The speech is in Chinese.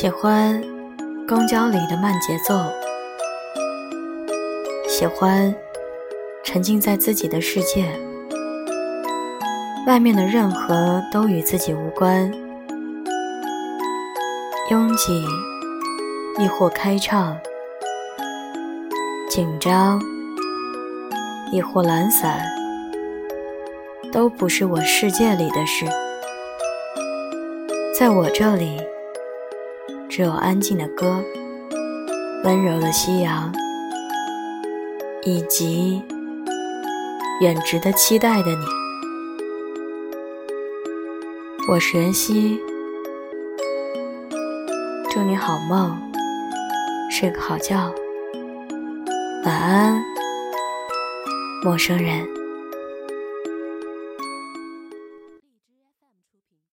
喜欢公交里的慢节奏，喜欢沉浸在自己的世界，外面的任何都与自己无关，拥挤亦或开畅，紧张亦或懒散，都不是我世界里的事，在我这里。只有安静的歌，温柔的夕阳，以及远值得期待的你。我是袁熙，祝你好梦，睡个好觉，晚安，陌生人。